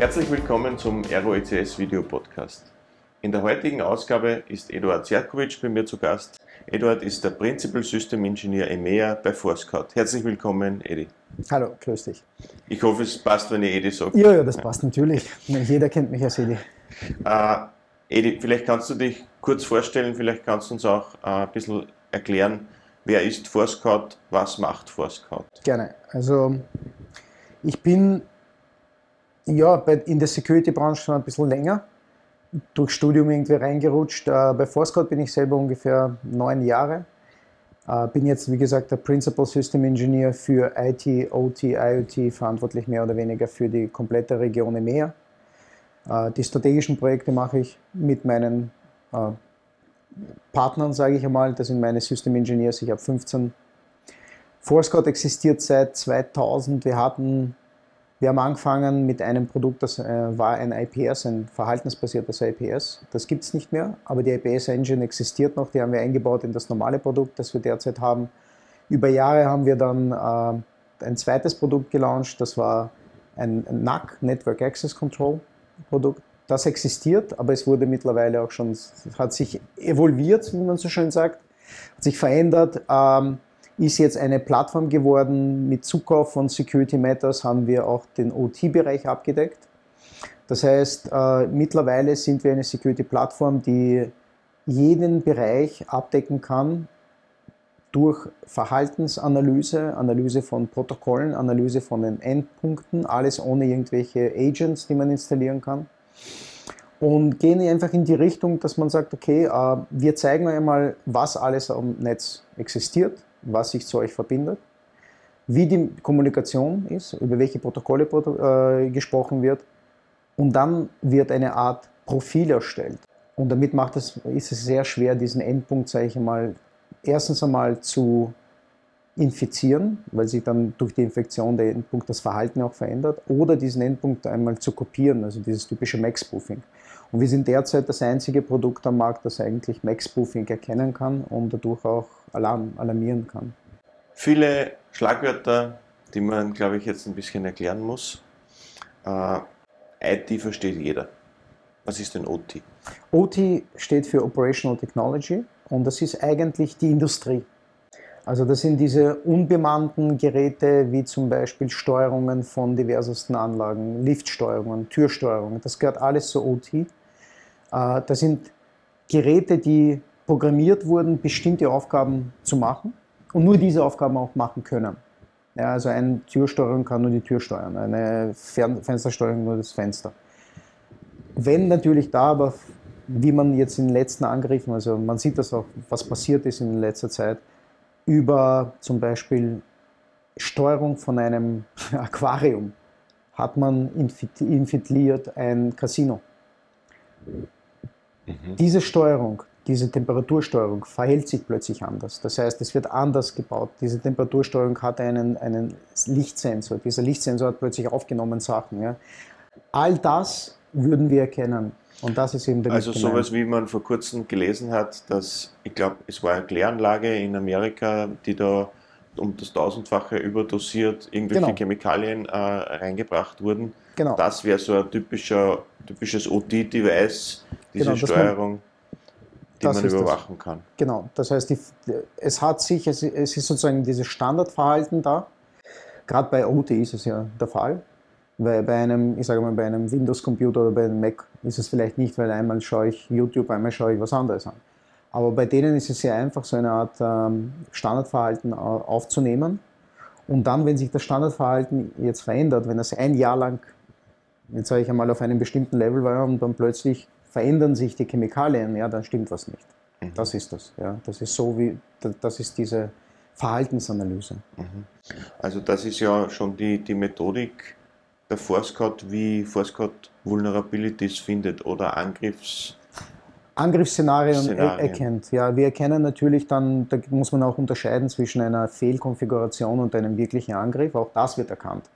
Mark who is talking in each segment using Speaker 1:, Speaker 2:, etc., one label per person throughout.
Speaker 1: Herzlich willkommen zum ROECS Video Podcast. In der heutigen Ausgabe ist Eduard Zerkovic bei mir zu Gast. Eduard ist der Principal System Engineer EMEA bei Forescout. Herzlich willkommen, Edi.
Speaker 2: Hallo, grüß dich.
Speaker 1: Ich hoffe, es passt, wenn ich Edi sage.
Speaker 2: Ja, ja, das passt natürlich. Jeder kennt mich als Edi.
Speaker 1: Äh, Edi, vielleicht kannst du dich kurz vorstellen, vielleicht kannst du uns auch äh, ein bisschen erklären, wer ist Forescout, was macht Forescout?
Speaker 2: Gerne. Also, ich bin ja, in der Security-Branche schon ein bisschen länger, durch Studium irgendwie reingerutscht. Äh, bei Forescout bin ich selber ungefähr neun Jahre. Äh, bin jetzt, wie gesagt, der Principal System Engineer für IT, OT, IoT, verantwortlich mehr oder weniger für die komplette Region EMEA. Äh, die strategischen Projekte mache ich mit meinen Partnern, sage ich einmal. Das sind meine System Engineers. Ich habe 15. Forescout existiert seit 2000. Wir hatten wir haben angefangen mit einem Produkt, das äh, war ein IPS, ein verhaltensbasiertes IPS. Das gibt es nicht mehr, aber die IPS-Engine existiert noch. Die haben wir eingebaut in das normale Produkt, das wir derzeit haben. Über Jahre haben wir dann äh, ein zweites Produkt gelauncht, das war ein, NAC, Network Access Control Produkt. Das existiert, aber es wurde mittlerweile auch schon, hat sich evolviert, wie man so schön sagt, hat sich verändert. Ähm, ist jetzt eine Plattform geworden. Mit Zukauf von Security Matters haben wir auch den OT-Bereich abgedeckt. Das heißt, äh, mittlerweile sind wir eine Security-Plattform, die jeden Bereich abdecken kann durch Verhaltensanalyse, Analyse von Protokollen, Analyse von den Endpunkten, alles ohne irgendwelche Agents, die man installieren kann. Und gehen einfach in die Richtung, dass man sagt, okay, äh, wir zeigen euch mal, was alles am Netz existiert, was sich zu euch verbindet, wie die Kommunikation ist, über welche Protokolle äh, gesprochen wird und dann wird eine Art Profil erstellt. Und damit macht es, ist es sehr schwer, diesen Endpunkt, sage ich einmal, erstens einmal zu infizieren, weil sich dann durch die Infektion der Endpunkt das Verhalten auch verändert, oder diesen Endpunkt einmal zu kopieren, also dieses typische Max-Spoofing. Und wir sind derzeit das einzige Produkt am Markt, das eigentlich Max-Spoofing erkennen kann und dadurch auch Alarm, alarmieren kann.
Speaker 1: Viele Schlagwörter, die man, glaube ich, jetzt ein bisschen erklären muss. Äh, IT versteht jeder. Was ist denn OT?
Speaker 2: OT steht für Operational Technology und das ist eigentlich die Industrie. Also das sind diese unbemannten Geräte wie zum Beispiel Steuerungen von diversesten Anlagen, Liftsteuerungen, Türsteuerungen. Das gehört alles zu OT. Äh, das sind Geräte, die programmiert wurden, bestimmte Aufgaben zu machen und nur diese Aufgaben auch machen können. Ja, also eine Türsteuerung kann nur die Tür steuern, eine Fenstersteuerung nur das Fenster. Wenn natürlich da aber, wie man jetzt in den letzten Angriffen, also man sieht das auch, was passiert ist in letzter Zeit, über zum Beispiel Steuerung von einem Aquarium hat man infiltriert ein Casino. Mhm. Diese Steuerung diese Temperatursteuerung verhält sich plötzlich anders. Das heißt, es wird anders gebaut. Diese Temperatursteuerung hat einen, einen Lichtsensor. Dieser Lichtsensor hat plötzlich aufgenommen Sachen. Ja. All das würden wir erkennen. Und das ist eben
Speaker 1: der Also gemeint. sowas, wie man vor kurzem gelesen hat, dass, ich glaube, es war eine Kläranlage in Amerika, die da um das tausendfache überdosiert irgendwelche genau. Chemikalien äh, reingebracht wurden. Genau. Das wäre so ein typischer, typisches OT-Device, diese genau, Steuerung die das man überwachen das. kann.
Speaker 2: Genau, das heißt, die, es hat sich, es, es ist sozusagen dieses Standardverhalten da. Gerade bei OT ist es ja der Fall. Weil bei einem, ich sage mal, bei einem Windows-Computer oder bei einem Mac ist es vielleicht nicht, weil einmal schaue ich YouTube, einmal schaue ich was anderes an. Aber bei denen ist es sehr einfach, so eine Art ähm, Standardverhalten aufzunehmen. Und dann, wenn sich das Standardverhalten jetzt verändert, wenn das ein Jahr lang, jetzt sage ich einmal, auf einem bestimmten Level war und dann plötzlich verändern sich die Chemikalien, ja, dann stimmt was nicht. Mhm. Das ist das. Ja. Das ist so wie, das ist diese Verhaltensanalyse. Mhm.
Speaker 1: Also das ist ja schon die, die Methodik der Forscott, wie Forscott Vulnerabilities findet oder Angriffs...
Speaker 2: Angriffsszenarien Szenarien. erkennt. Ja, wir erkennen natürlich dann, da muss man auch unterscheiden zwischen einer Fehlkonfiguration und einem wirklichen Angriff. Auch das wird erkannt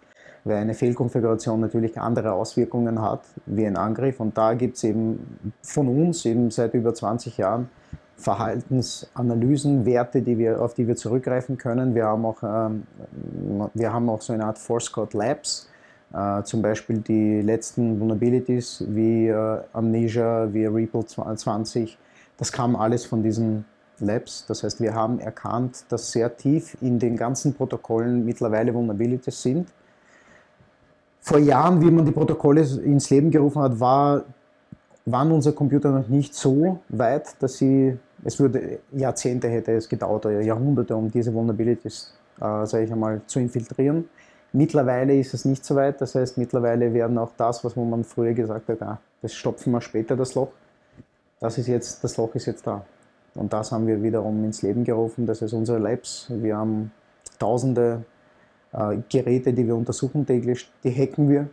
Speaker 2: weil eine Fehlkonfiguration natürlich andere Auswirkungen hat wie ein Angriff. Und da gibt es eben von uns eben seit über 20 Jahren Verhaltensanalysen, Werte, die wir, auf die wir zurückgreifen können. Wir haben auch, ähm, wir haben auch so eine Art Force Code Labs, zum Beispiel die letzten Vulnerabilities wie äh, Amnesia, wie Reaper 20, das kam alles von diesen Labs. Das heißt, wir haben erkannt, dass sehr tief in den ganzen Protokollen mittlerweile Vulnerabilities sind. Vor Jahren, wie man die Protokolle ins Leben gerufen hat, war, waren unsere Computer noch nicht so weit, dass sie, es würde Jahrzehnte hätte es gedauert oder Jahrhunderte, um diese Vulnerabilities, äh, sage ich einmal, zu infiltrieren. Mittlerweile ist es nicht so weit, das heißt, mittlerweile werden auch das, was man früher gesagt hat, ah, das stopfen wir später, das Loch, das ist jetzt, das Loch ist jetzt da. Und das haben wir wiederum ins Leben gerufen. Das ist unsere Labs. Wir haben tausende äh, Geräte, die wir untersuchen täglich. Die hacken wir.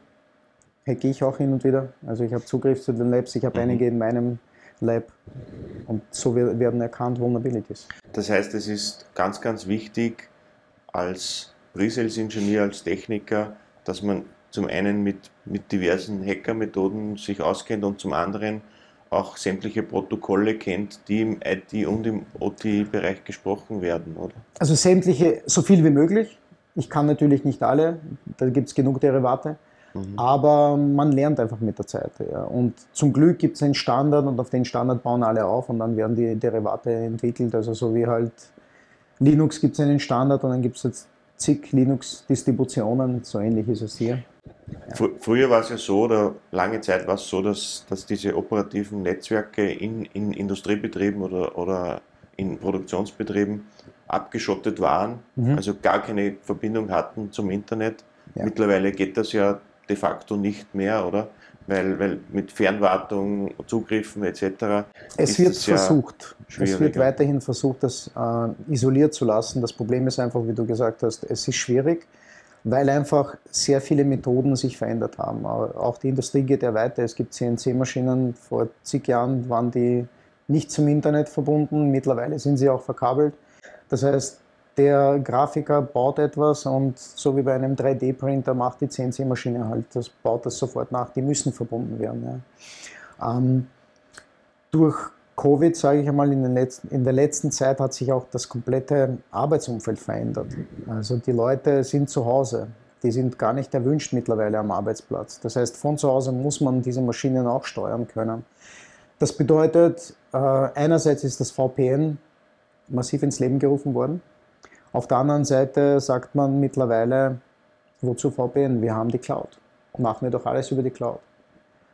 Speaker 2: Hacke ich auch hin und wieder. Also ich habe Zugriff zu den Labs. Ich habe mhm. einige in meinem Lab. Und so werden erkannt Vulnerabilities.
Speaker 1: Das heißt, es ist ganz, ganz wichtig als Pre-Sales-Ingenieur, als Techniker, dass man zum einen mit, mit diversen Hacker-Methoden sich auskennt und zum anderen auch sämtliche Protokolle kennt, die im IT- und im OT-Bereich gesprochen werden, oder?
Speaker 2: Also sämtliche, so viel wie möglich. Ich kann natürlich nicht alle, da gibt es genug Derivate, mhm. aber man lernt einfach mit der Zeit. Ja. Und zum Glück gibt es einen Standard und auf den Standard bauen alle auf und dann werden die Derivate entwickelt. Also so wie halt Linux gibt es einen Standard und dann gibt es jetzt zig Linux-Distributionen, so ähnlich ist es hier.
Speaker 1: Früher war es ja so, oder lange Zeit war es so, dass, dass diese operativen Netzwerke in, in Industriebetrieben oder, oder in Produktionsbetrieben abgeschottet waren, mhm. also gar keine Verbindung hatten zum Internet. Ja. Mittlerweile geht das ja de facto nicht mehr, oder? Weil, weil mit Fernwartung, Zugriffen etc.
Speaker 2: Es wird versucht. Es wird weiterhin versucht, das äh, isoliert zu lassen. Das Problem ist einfach, wie du gesagt hast, es ist schwierig weil einfach sehr viele Methoden sich verändert haben. Auch die Industrie geht ja weiter. Es gibt CNC-Maschinen, vor zig Jahren waren die nicht zum Internet verbunden, mittlerweile sind sie auch verkabelt. Das heißt, der Grafiker baut etwas und so wie bei einem 3D-Printer macht die CNC-Maschine halt, das baut das sofort nach, die müssen verbunden werden. Ja. Ähm, durch Covid, sage ich einmal, in, letzten, in, der letzten Zeit hat sich auch das komplette Arbeitsumfeld verändert. Also die Leute sind zu Hause. Die sind gar nicht erwünscht mittlerweile am Arbeitsplatz. Das heißt, von zu Hause muss man diese Maschinen auch steuern können. Das bedeutet, äh, einerseits ist das VPN massiv ins Leben gerufen worden. Auf der anderen Seite sagt man mittlerweile, wozu VPN? Wir haben die Cloud. Machen wir doch alles über die Cloud.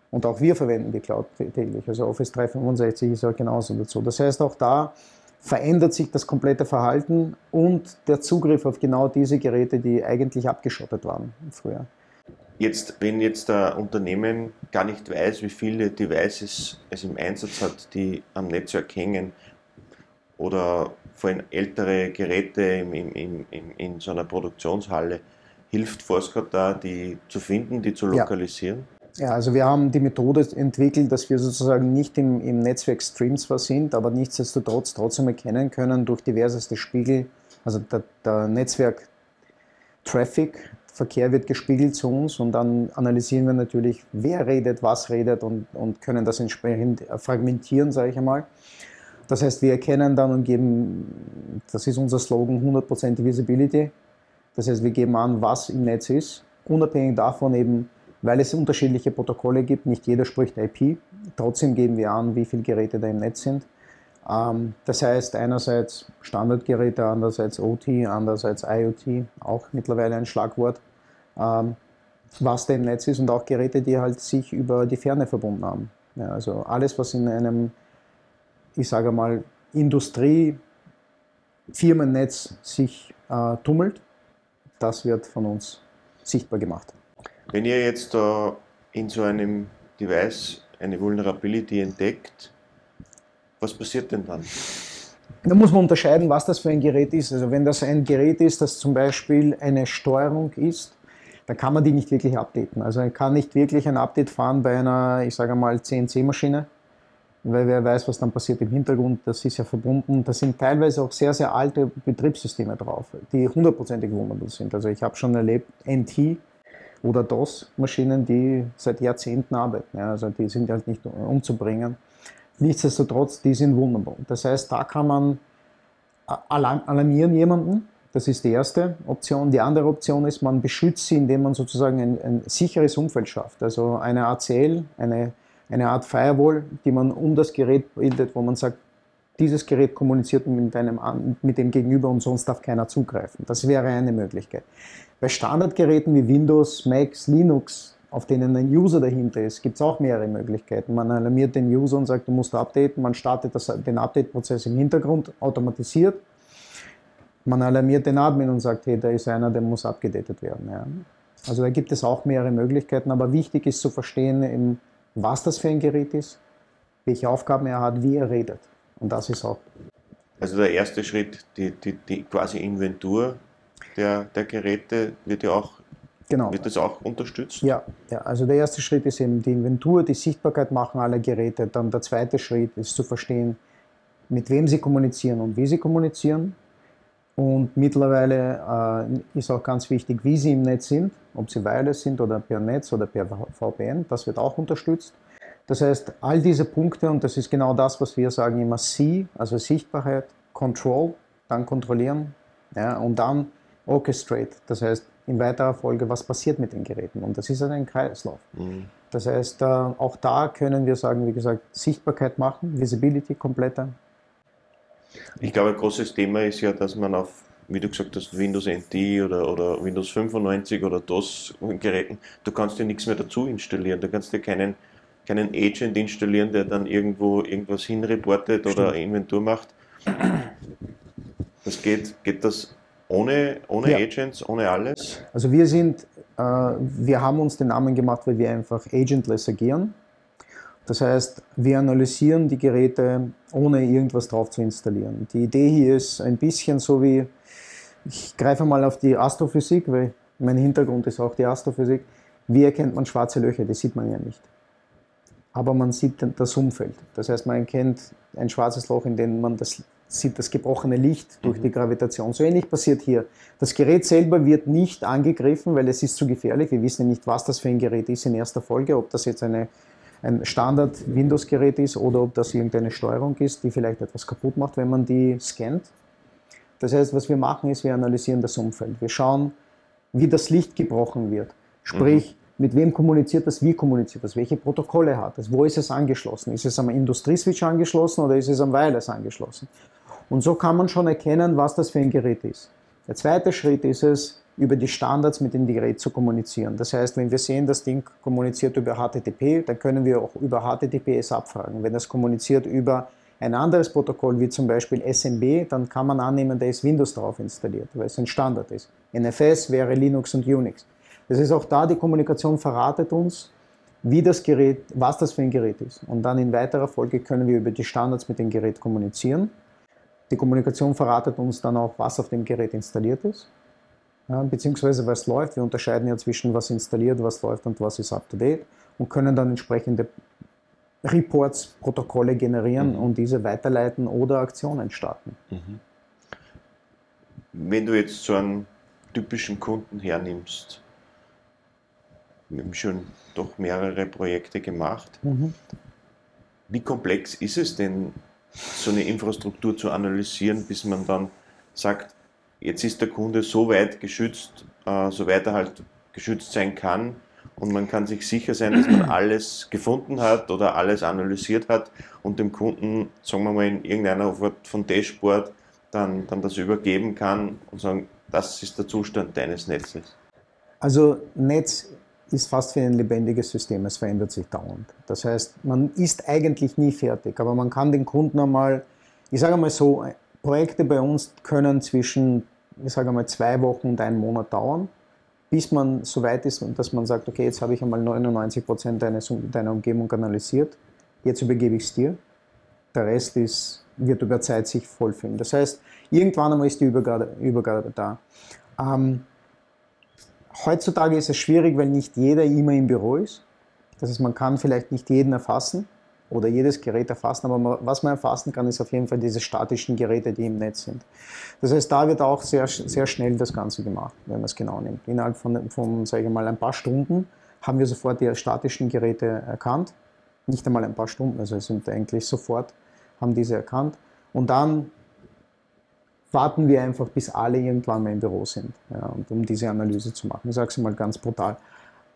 Speaker 2: Und auch wir verwenden die Cloud täglich. Also Office 365 ist ja genauso dazu. Das heißt, auch da verändert sich das komplette Verhalten und der Zugriff auf genau diese Geräte, die eigentlich abgeschottet waren früher.
Speaker 1: Jetzt, wenn jetzt ein Unternehmen gar nicht weiß, wie viele Devices es im Einsatz hat, die am Netzwerk hängen oder vor allem ältere Geräte im, im, im, in so einer Produktionshalle, hilft Forscott da, die zu finden, die zu lokalisieren?
Speaker 2: Ja. Ja, also wir haben die Methode entwickelt, dass wir sozusagen nicht im, im Netzwerk Stream zwar sind, aber nichtsdestotrotz trotzdem erkennen können durch diverseste Spiegel, also der, der Netzwerk-Traffic, Verkehr wird gespiegelt zu uns und dann analysieren wir natürlich, wer redet, was redet und, und können das entsprechend fragmentieren, sage ich einmal. Das heißt, wir erkennen dann und geben, das ist unser Slogan, 100% Visibility. Das heißt, wir geben an, was im Netz ist, unabhängig davon eben, weil es unterschiedliche Protokolle gibt. Nicht jeder spricht IP. Trotzdem geben wir an, wie viele Geräte da im Netz sind. Ähm, das heißt einerseits Standardgeräte, andererseits OT, andererseits IoT, auch mittlerweile ein Schlagwort, ähm, was da im Netz ist und auch Geräte, die halt sich über die Ferne verbunden haben. Also alles, was in einem, ich sage mal, Industrie-Firmennetz sich äh, tummelt, das wird von uns sichtbar gemacht.
Speaker 1: Wenn ihr jetzt da in so einem Device eine Vulnerability entdeckt, was passiert denn dann?
Speaker 2: Da muss man unterscheiden, was das für ein Gerät ist. Also wenn das ein Gerät ist, das zum Beispiel eine Steuerung ist, dann kann man die nicht wirklich updaten. Also man kann nicht wirklich ein Update fahren bei einer, ich sage mal, CNC-Maschine, weil wer weiß, was dann passiert im Hintergrund. Das ist ja verbunden. Da sind teilweise auch sehr, sehr alte Betriebssysteme drauf, die hundertprozentig vulnerable sind. Also ich habe schon erlebt, NT, oder DOS-Maschinen, die seit Jahrzehnten arbeiten. Ja, also die sind halt nicht umzubringen. Nichtsdestotrotz, die sind wunderbar. Das heißt, da kann man alarmieren jemanden, Das ist die erste Option. Die andere Option ist, man beschützt sie, indem man sozusagen ein, ein sicheres Umfeld schafft. Also eine ACL, eine, eine Art Firewall, die man um das Gerät bildet, wo man sagt, dieses Gerät kommuniziert mit, einem, mit dem Gegenüber und sonst darf keiner zugreifen. Das wäre eine Möglichkeit. Bei Standardgeräten wie Windows, Macs, Linux, auf denen ein User dahinter ist, gibt es auch mehrere Möglichkeiten. Man alarmiert den User und sagt, du musst updaten, man startet das, den Update-Prozess im Hintergrund automatisiert. Man alarmiert den Admin und sagt, hey, da ist einer, der muss abgedatet werden. Ja. Also da gibt es auch mehrere Möglichkeiten, aber wichtig ist zu verstehen, was das für ein Gerät ist, welche Aufgaben er hat, wie er redet. Und das ist auch.
Speaker 1: Also der erste Schritt, die, die, die quasi Inventur der, der Geräte wird ja auch Genau. Wird das auch unterstützt?
Speaker 2: Ja, ja, also der erste Schritt ist eben die Inventur, die Sichtbarkeit machen aller Geräte. Dann der zweite Schritt ist zu verstehen, mit wem sie kommunizieren und wie sie kommunizieren. Und mittlerweile äh, ist auch ganz wichtig, wie sie im Netz sind, ob sie wireless sind oder per Netz oder per VPN. Das wird auch unterstützt. Das heißt, all diese Punkte, und das ist genau das, was wir sagen immer See, also Sichtbarkeit, Control, dann kontrollieren ja, und dann Orchestrate. Das heißt, in weiterer Folge, was passiert mit den Geräten. Und das ist ein Kreislauf. Mhm. Das heißt, äh, auch da können wir sagen, wie gesagt, Sichtbarkeit machen, Visibility kompletter.
Speaker 1: Ich glaube, ein großes Thema ist ja, dass man auf, wie du gesagt hast, Windows NT oder, oder Windows 95 oder DOS-Geräten, du kannst dir nichts mehr dazu installieren. Du kannst dir keinen keinen Agent installieren, der dann irgendwo irgendwas hinreportet Stimmt. oder Inventur macht. Das geht, geht das ohne, ohne ja. Agents, ohne alles?
Speaker 2: Also wir sind, äh, wir haben uns den Namen gemacht, weil wir einfach agentless agieren. Das heißt, wir analysieren die Geräte, ohne irgendwas drauf zu installieren. Die Idee hier ist ein bisschen so wie, ich greife mal auf die Astrophysik, weil mein Hintergrund ist auch die Astrophysik. Wie erkennt man schwarze Löcher? Die sieht man ja nicht aber man sieht das Umfeld. Das heißt, man erkennt ein schwarzes Loch, in dem man das sieht das gebrochene Licht durch mhm. die Gravitation. So ähnlich passiert hier. Das Gerät selber wird nicht angegriffen, weil es ist zu gefährlich. Wir wissen ja nicht, was das für ein Gerät ist in erster Folge, ob das jetzt eine, ein Standard-Windows-Gerät ist oder ob das irgendeine Steuerung ist, die vielleicht etwas kaputt macht, wenn man die scannt. Das heißt, was wir machen, ist, wir analysieren das Umfeld. Wir schauen, wie das Licht gebrochen wird. Sprich, mhm mit wem kommuniziert das, wie kommuniziert das, welche Protokolle hat es, wo ist es angeschlossen, ist es am Industrieswitch angeschlossen oder ist es am Wireless angeschlossen. Und so kann man schon erkennen, was das für ein Gerät ist. Der zweite Schritt ist es, über die Standards mit dem Gerät zu kommunizieren. Das heißt, wenn wir sehen, das Ding kommuniziert über HTTP, dann können wir auch über HTTPS abfragen. Wenn das kommuniziert über ein anderes Protokoll, wie zum Beispiel SMB, dann kann man annehmen, da ist Windows drauf installiert, weil es ein Standard ist. NFS wäre Linux und Unix. Das ist auch da, die Kommunikation verratet uns, wie das Gerät, was das für ein Gerät ist. Und dann in weiterer Folge können wir über die Standards mit dem Gerät kommunizieren. Die Kommunikation verratet uns dann auch, was auf dem Gerät installiert ist, beziehungsweise was läuft. Wir unterscheiden ja zwischen was installiert, was läuft und was ist up to date und können dann entsprechende Reports, Protokolle generieren mhm. und diese weiterleiten oder Aktionen starten. Mhm.
Speaker 1: Wenn du jetzt so einen typischen Kunden hernimmst, wir haben schon doch mehrere Projekte gemacht. Mhm. Wie komplex ist es denn, so eine Infrastruktur zu analysieren, bis man dann sagt, jetzt ist der Kunde so weit geschützt, äh, soweit er halt geschützt sein kann und man kann sich sicher sein, dass man alles gefunden hat oder alles analysiert hat und dem Kunden, sagen wir mal, in irgendeiner Art von Dashboard dann, dann das übergeben kann und sagen, das ist der Zustand deines Netzes.
Speaker 2: Also Netz ist fast wie ein lebendiges System, es verändert sich dauernd. Das heißt, man ist eigentlich nie fertig, aber man kann den Kunden einmal, ich sage mal so, Projekte bei uns können zwischen, ich sage mal, zwei Wochen und einen Monat dauern, bis man so weit ist, dass man sagt, okay, jetzt habe ich einmal 99 Prozent deiner Umgebung analysiert, jetzt übergebe ich es dir. Der Rest ist, wird über Zeit sich vollfüllen. Das heißt, irgendwann einmal ist die Übergabe, Übergabe da. Ähm, Heutzutage ist es schwierig, weil nicht jeder immer im Büro ist. Das heißt, man kann vielleicht nicht jeden erfassen oder jedes Gerät erfassen, aber was man erfassen kann, ist auf jeden Fall diese statischen Geräte, die im Netz sind. Das heißt, da wird auch sehr, sehr schnell das Ganze gemacht, wenn man es genau nimmt. Innerhalb von, von sage ich mal, ein paar Stunden haben wir sofort die statischen Geräte erkannt. Nicht einmal ein paar Stunden, also sind eigentlich sofort, haben diese erkannt. Und dann warten wir einfach, bis alle irgendwann mal im Büro sind, ja, um diese Analyse zu machen. Ich sage es mal ganz brutal.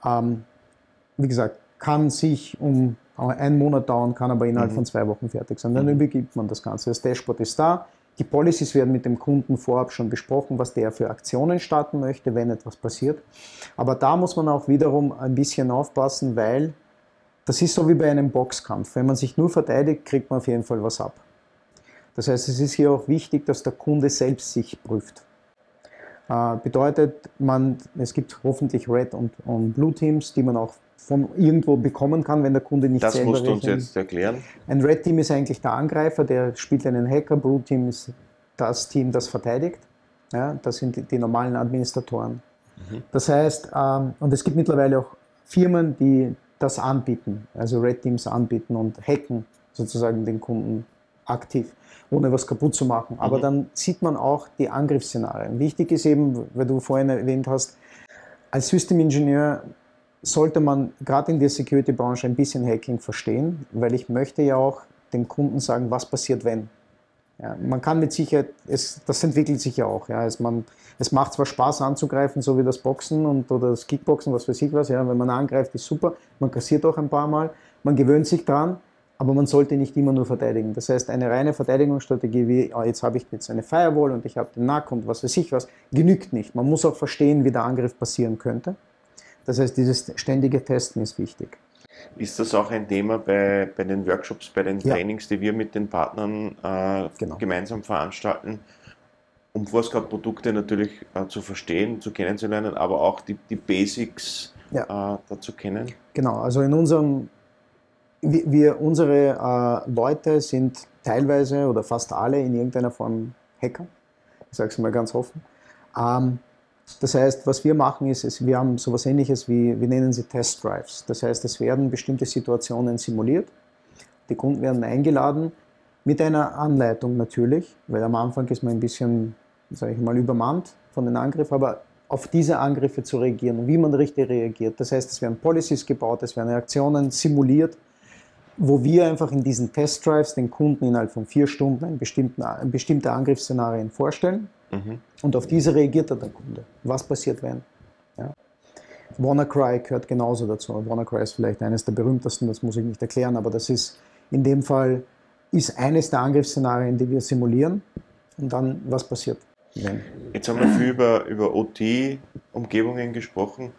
Speaker 2: Ähm, wie gesagt, kann sich um einen Monat dauern, kann aber innerhalb mhm. von zwei Wochen fertig sein. Dann mhm. übergibt man das Ganze. Das Dashboard ist da. Die Policies werden mit dem Kunden vorab schon besprochen, was der für Aktionen starten möchte, wenn etwas passiert. Aber da muss man auch wiederum ein bisschen aufpassen, weil das ist so wie bei einem Boxkampf. Wenn man sich nur verteidigt, kriegt man auf jeden Fall was ab. Das heißt, es ist hier auch wichtig, dass der Kunde selbst sich prüft. Äh, bedeutet, man, es gibt hoffentlich Red und, und Blue Teams, die man auch von irgendwo bekommen kann, wenn der Kunde nicht
Speaker 1: das
Speaker 2: selber
Speaker 1: Das musst du uns jetzt erklären.
Speaker 2: Ein Red Team ist eigentlich der Angreifer, der spielt einen Hacker. Blue Team ist das Team, das verteidigt. Ja, das sind die, die normalen Administratoren. Mhm. Das heißt, ähm, und es gibt mittlerweile auch Firmen, die das anbieten, also Red Teams anbieten und hacken sozusagen den Kunden aktiv, ohne was kaputt zu machen. Aber mhm. dann sieht man auch die Angriffsszenarien. Wichtig ist eben, weil du vorhin erwähnt hast, als Systemingenieur sollte man gerade in der Security-Branche ein bisschen Hacking verstehen, weil ich möchte ja auch dem Kunden sagen, was passiert, wenn. Ja, man kann mit Sicherheit, es, das entwickelt sich ja auch. Ja, es, man, es macht zwar Spaß anzugreifen, so wie das Boxen und, oder das Kickboxen, was weiß ich was. Ja, wenn man angreift, ist super. Man kassiert auch ein paar Mal. Man gewöhnt sich dran, aber man sollte nicht immer nur verteidigen. Das heißt, eine reine Verteidigungsstrategie wie, oh, jetzt habe ich jetzt eine Firewall und ich habe den NAC und was weiß ich was, genügt nicht. Man muss auch verstehen, wie der Angriff passieren könnte. Das heißt, dieses ständige Testen ist wichtig.
Speaker 1: Ist das auch ein Thema bei, bei den Workshops, bei den ja. Trainings, die wir mit den Partnern äh, genau. gemeinsam veranstalten, um Forceguard-Produkte natürlich äh, zu verstehen, zu kennenzulernen, aber auch die, die Basics ja. äh, dazu kennen?
Speaker 2: Genau, also in unserem, wir, wir unsere äh, Leute sind teilweise oder fast alle in irgendeiner Form Hacker, ich sage es mal ganz offen. Ähm, das heißt, was wir machen ist, ist, wir haben sowas ähnliches wie, wir nennen sie Test Drives. Das heißt, es werden bestimmte Situationen simuliert. Die Kunden werden eingeladen, mit einer Anleitung natürlich, weil am Anfang ist man ein bisschen, sage ich mal, übermannt von den Angriffen, aber auf diese Angriffe zu reagieren und wie man richtig reagiert. Das heißt, es werden Policies gebaut, es werden Reaktionen simuliert, wo wir einfach in diesen Test Drives den Kunden innerhalb von vier Stunden ein bestimmte Angriffsszenarien vorstellen Mhm. Und auf diese reagiert dann der Kunde. Was passiert, wenn? Ja. WannaCry gehört genauso dazu. WannaCry ist vielleicht eines der berühmtesten, das muss ich nicht erklären, aber das ist in dem Fall ist eines der Angriffsszenarien, die wir simulieren. Und dann, was passiert?
Speaker 1: Wenn? Jetzt haben wir viel über, über OT-Umgebungen gesprochen.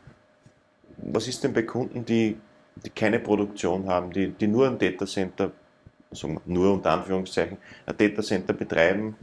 Speaker 1: Was ist denn bei Kunden, die, die keine Produktion haben, die, die nur ein Datacenter, also nur unter Anführungszeichen, ein Datacenter betreiben,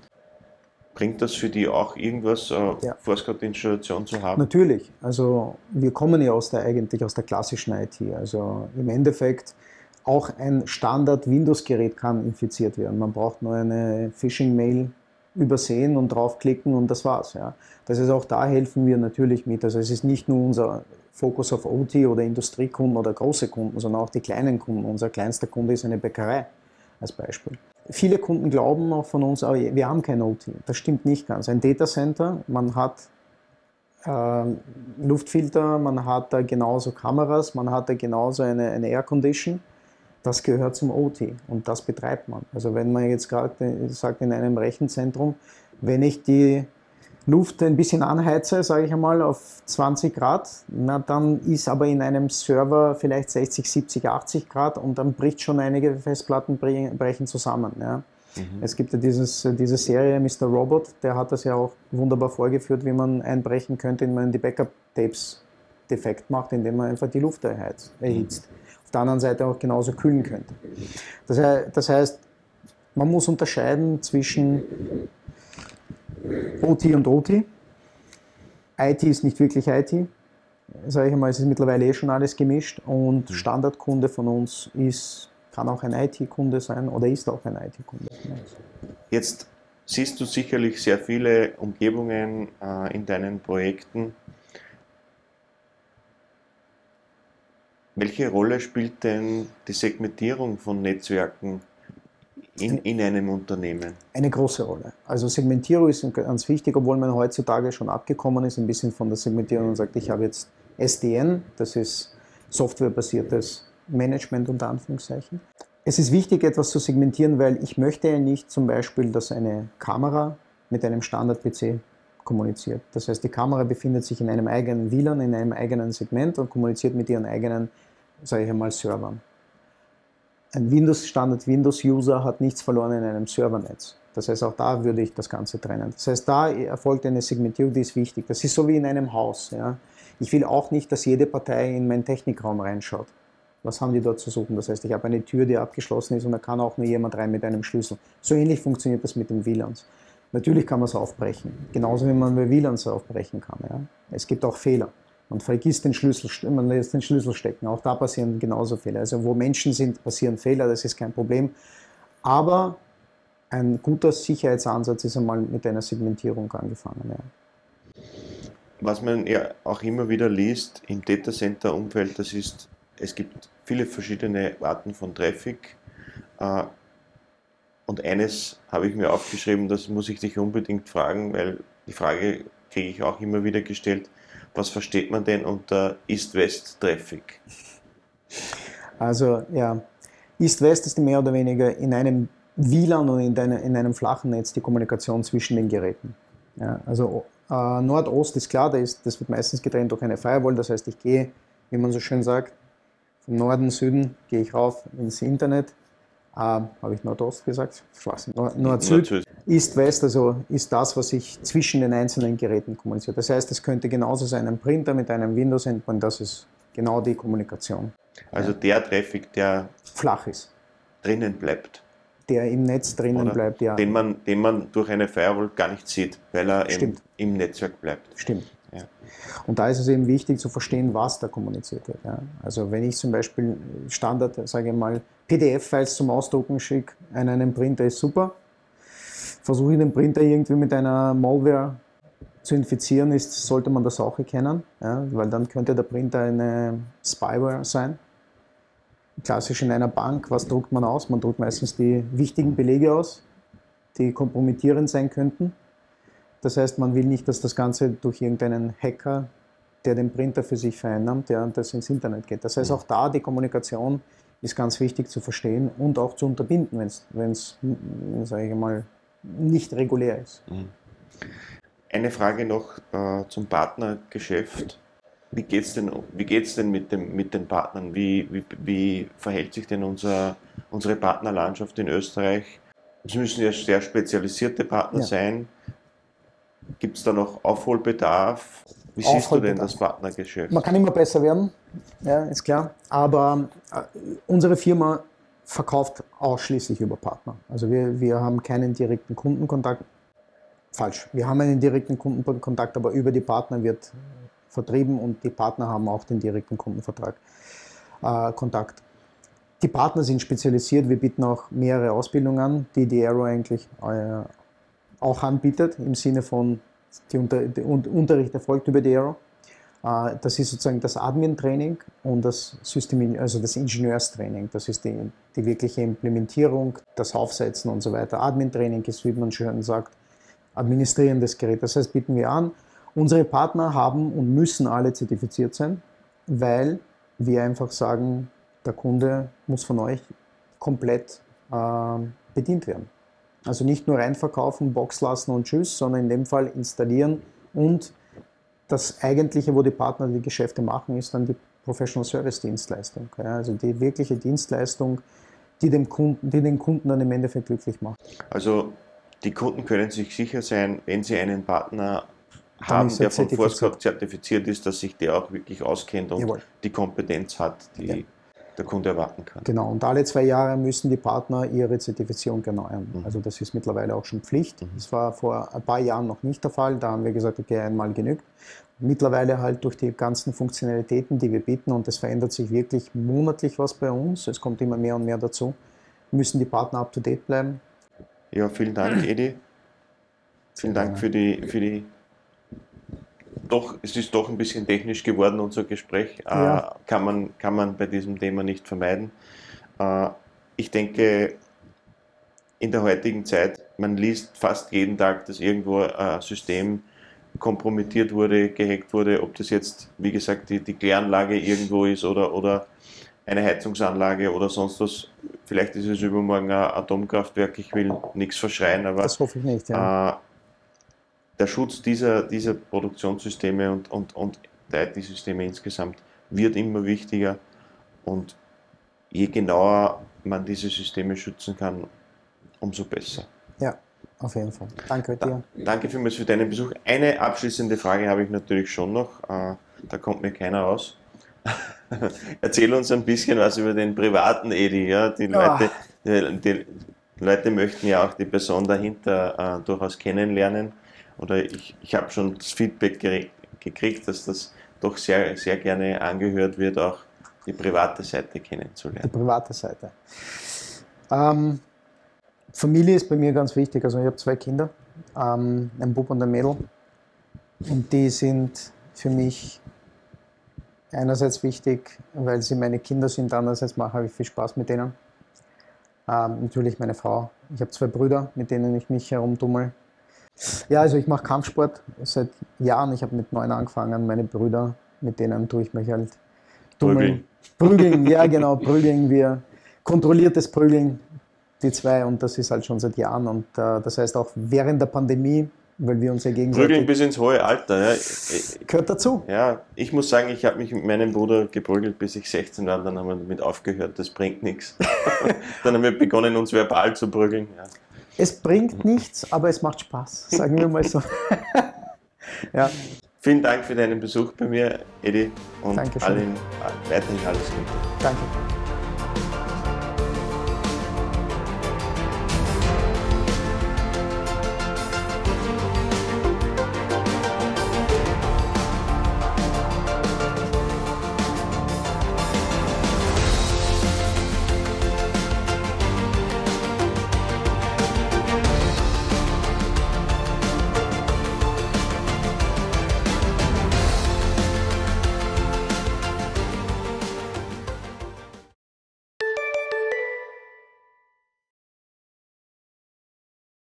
Speaker 1: Bringt das für die auch irgendwas, äh, ja. Force-Code-Installation zu haben?
Speaker 2: Natürlich. Also wir kommen ja aus der, eigentlich aus der klassischen IT. Also im Endeffekt auch ein Standard-Windows-Gerät kann infiziert werden. Man braucht nur eine Phishing-Mail übersehen und draufklicken und das war's. Ja. Das ist auch da helfen wir natürlich mit. Also es ist nicht nur unser Fokus auf OT oder Industriekunden oder große Kunden, sondern auch die kleinen Kunden. Unser kleinster Kunde ist eine Bäckerei als Beispiel. Viele Kunden glauben auch von uns, wir haben kein OT. Das stimmt nicht ganz. Ein Datacenter, man hat äh, Luftfilter, man hat da genauso Kameras, man hat da genauso eine, eine Air Condition. Das gehört zum OT und das betreibt man. Also wenn man jetzt gerade sagt in einem Rechenzentrum, wenn ich die Luft ein bisschen anheize, sage ich einmal, auf 20 Grad, na, dann ist aber in einem Server vielleicht 60, 70, 80 Grad und dann bricht schon einige Festplatten brechen zusammen. Ja. Mhm. Es gibt ja dieses, diese Serie Mr. Robot, der hat das ja auch wunderbar vorgeführt, wie man einbrechen könnte, indem man die Backup-Tapes defekt macht, indem man einfach die Luft erhitzt. Mhm. Auf der anderen Seite auch genauso kühlen könnte. Das, das heißt, man muss unterscheiden zwischen OT und OT. IT ist nicht wirklich IT. Sage ich mal, es ist mittlerweile eh schon alles gemischt und mhm. Standardkunde von uns ist, kann auch ein IT-Kunde sein oder ist auch ein IT-Kunde von uns.
Speaker 1: Jetzt siehst du sicherlich sehr viele Umgebungen äh, in deinen Projekten. Welche Rolle spielt denn die Segmentierung von Netzwerken in, in einem Unternehmen?
Speaker 2: Eine große Rolle. Also Segmentierung ist ganz wichtig, obwohl man heutzutage schon abgekommen ist, ein bisschen von der Segmentierung und sagt, ich habe jetzt SDN, das ist softwarebasiertes Management unter Anführungszeichen. Es ist wichtig, etwas zu segmentieren, weil ich möchte ja nicht zum Beispiel, dass eine Kamera mit einem Standard-PC kommuniziert. Das heißt, die Kamera befindet sich in einem eigenen WLAN, in einem eigenen Segment und kommuniziert mit ihren eigenen, sage ich einmal, Servern. Ein Windows-Standard-Windows-User hat nichts verloren in einem Servernetz. Das heißt, auch da würde ich das Ganze trennen. Das heißt, da erfolgt eine Segmentierung, die ist wichtig. Das ist so wie in einem Haus. Ja. Ich will auch nicht, dass jede Partei in meinen Technikraum reinschaut. Was haben die dort zu suchen? Das heißt, ich habe eine Tür, die abgeschlossen ist und da kann auch nur jemand rein mit einem Schlüssel. So ähnlich funktioniert das mit den WLANs. Natürlich kann man es aufbrechen, genauso wie man bei WLANs aufbrechen kann. Ja. Es gibt auch Fehler. Man vergisst den Schlüssel, man lässt den Schlüssel stecken. Auch da passieren genauso Fehler. Also wo Menschen sind, passieren Fehler, das ist kein Problem. Aber ein guter Sicherheitsansatz ist einmal mit einer Segmentierung angefangen. Ja.
Speaker 1: Was man ja auch immer wieder liest im Datacenter-Umfeld, das ist, es gibt viele verschiedene Arten von Traffic. Äh, und eines habe ich mir aufgeschrieben, das muss ich dich unbedingt fragen, weil die Frage kriege ich auch immer wieder gestellt. Was versteht man denn unter East-West-Traffic?
Speaker 2: Also ja, East-West ist mehr oder weniger in einem WLAN und in, deine, in einem flachen Netz die Kommunikation zwischen den Geräten. Ja, also äh, Nordost ist klar, das, ist, das wird meistens getrennt durch eine Firewall, das heißt, ich gehe, wie man so schön sagt, vom Norden, Süden gehe ich rauf ins Internet. Äh, Habe ich Nordost gesagt? Schwachsinn. Nord-Süd. Nord Ist-West, also ist das, was sich zwischen den einzelnen Geräten kommuniziert. Das heißt, es könnte genauso sein ein Printer mit einem Windows-Endpoint, das ist genau die Kommunikation.
Speaker 1: Also der Traffic, der
Speaker 2: flach ist.
Speaker 1: Drinnen bleibt
Speaker 2: der im Netz drinnen Oder bleibt, ja.
Speaker 1: Den man, den man durch eine Firewall gar nicht sieht, weil er im, im, Netzwerk bleibt.
Speaker 2: Stimmt. Ja. Und da ist es eben wichtig zu verstehen, was da kommuniziert wird. Ja. Also wenn ich zum Beispiel Standard, sage ich mal, PDF-Files zum Ausdrucken schicke an einen Printer, ist super. Versuche ich den Printer irgendwie mit einer Malware zu infizieren, ist, sollte man das auch erkennen, ja, weil dann könnte der Printer eine Spyware sein klassisch in einer Bank, was druckt man aus? Man druckt meistens die wichtigen Belege aus, die kompromittierend sein könnten. Das heißt, man will nicht, dass das Ganze durch irgendeinen Hacker, der den Printer für sich vereinnahmt, der das ins Internet geht. Das heißt, auch da die Kommunikation ist ganz wichtig zu verstehen und auch zu unterbinden, wenn es, sage ich mal, nicht regulär ist. Mhm.
Speaker 1: Eine Frage noch äh, zum Partnergeschäft. Wie geht es denn, wie geht's denn mit, dem, mit den Partnern? Wie, wie, wie verhält sich denn unser, unsere Partnerlandschaft in Österreich? Es müssen ja sehr spezialisierte Partner ja. sein. Gibt es da noch Aufholbedarf? Wie Aufholbedarf. siehst du denn das Partnergeschäft?
Speaker 2: Man kann immer besser werden, ja, ist klar. Aber äh, unsere Firma verkauft ausschließlich über Partner. Also wir, wir haben keinen direkten Kundenkontakt. Falsch. Wir haben einen direkten Kundenkontakt, aber über die Partner wird vertrieben und die Partner haben auch den direkten Kundenvertrag, äh, Kontakt. Die Partner sind spezialisiert, wir bieten auch mehrere Ausbildungen an, die die Aero eigentlich äh, auch anbietet, im Sinne von, die Unter der Unterricht erfolgt über die Aero. Äh, das ist sozusagen das Admin-Training und das System, also das Ingenieurstraining. Das ist die, die wirkliche Implementierung, das Aufsetzen und so weiter. Admin-Training ist, wie man schön sagt, Administrieren des Geräts. Das heißt, bieten wir an Unsere Partner haben und müssen alle zertifiziert sein, weil wir einfach sagen, der Kunde muss von euch komplett äh, bedient werden. Also nicht nur reinverkaufen, Box lassen und tschüss, sondern in dem Fall installieren und das eigentliche, wo die Partner die Geschäfte machen, ist dann die Professional Service Dienstleistung. Ja, also die wirkliche Dienstleistung, die, dem Kunden, die den Kunden dann im Endeffekt glücklich macht.
Speaker 1: Also die Kunden können sich sicher sein, wenn sie einen Partner haben, der von Forscott zertifiziert ist, dass sich der auch wirklich auskennt und Jawohl. die Kompetenz hat, die ja. Der Kunde erwarten kann.
Speaker 2: Genau, und alle zwei Jahre müssen die Partner ihre Zertifizierung erneuern. Mhm. Also das ist mittlerweile auch schon Pflicht. Mhm. Das war vor ein paar Jahren noch nicht der Fall. Da haben wir gesagt, okay, einmal genügt. Mittlerweile halt durch die ganzen Funktionalitäten, die wir bieten, und es verändert sich wirklich monatlich was bei uns, es kommt immer mehr und mehr dazu, müssen die Partner up-to-date bleiben.
Speaker 1: Ja, vielen Dank, Edi. Vielen Dank für die, für die doch, es ist doch ein bisschen technisch geworden, unser Gespräch. Äh, ja. Äh, kann, man, kann man bei diesem Thema nicht vermeiden. Äh, ich denke, in der heutigen Zeit, man liest fast jeden Tag, dass irgendwo ein System kompromittiert wurde, gehackt wurde, ob das jetzt, wie gesagt, die, die Kläranlage irgendwo ist oder, oder eine Heizungsanlage oder sonst was. Vielleicht ist es übermorgen ein Atomkraftwerk, ich will nichts verschreien, aber
Speaker 2: das hoffe ich nicht, ja.
Speaker 1: äh, der Schutz dieser, dieser Produktionssysteme und, und, und der IT-Systeme insgesamt wird immer wichtiger und je genauer man diese Systeme schützen kann, umso besser.
Speaker 2: Ja, auf jeden Fall. Danke dir.
Speaker 1: Da, danke vielmals für deinen Besuch. Eine abschließende Frage habe ich natürlich schon noch. Äh, da kommt mir keiner raus. Erzähl uns ein bisschen was über den privaten Edi. Ja? Die, Leute, die, die, Leute möchten ja auch die Person dahinter äh, durchaus kennenlernen. Oder ich, ich habe schon das Feedback gekriegt, dass das doch sehr, sehr gerne angehört wird, auch die private Seite kennenzulernen.
Speaker 2: Die private Seite. Ähm, Familie ist bei mir ganz wichtig. Also ich habe zwei Kinder, ähm, ein Bub und ein Mädel. Und die sind für mich einerseits wichtig, weil sie meine Kinder sind, andererseits mache ich viel Spaß mit denen. Ähm, natürlich meine Frau. Ich habe zwei Brüder, mit denen ich mich herumtummel. Ja, also ich mache Kampfsport seit Jahren. Ich habe mit neun angefangen. Meine Brüder, mit denen tue ich mich halt. Prügeln. Prügeln, ja genau, prügeln wir. Kontrolliertes Prügeln, die zwei. Und das ist halt schon seit Jahren. Und äh, das heißt auch während der Pandemie weil wir uns ja gegenseitig...
Speaker 1: Prügeln bis ins hohe Alter. Ja.
Speaker 2: Gehört dazu.
Speaker 1: Ja, ich muss sagen, ich habe mich mit meinem Bruder geprügelt, bis ich 16 war, dann haben wir damit aufgehört, das bringt nichts. dann haben wir begonnen, uns verbal zu prügeln. Ja.
Speaker 2: Es bringt nichts, aber es macht Spaß, sagen wir mal so.
Speaker 1: ja. Vielen Dank für deinen Besuch bei mir, Edi, und allen, weiterhin alles Gute.
Speaker 2: Danke.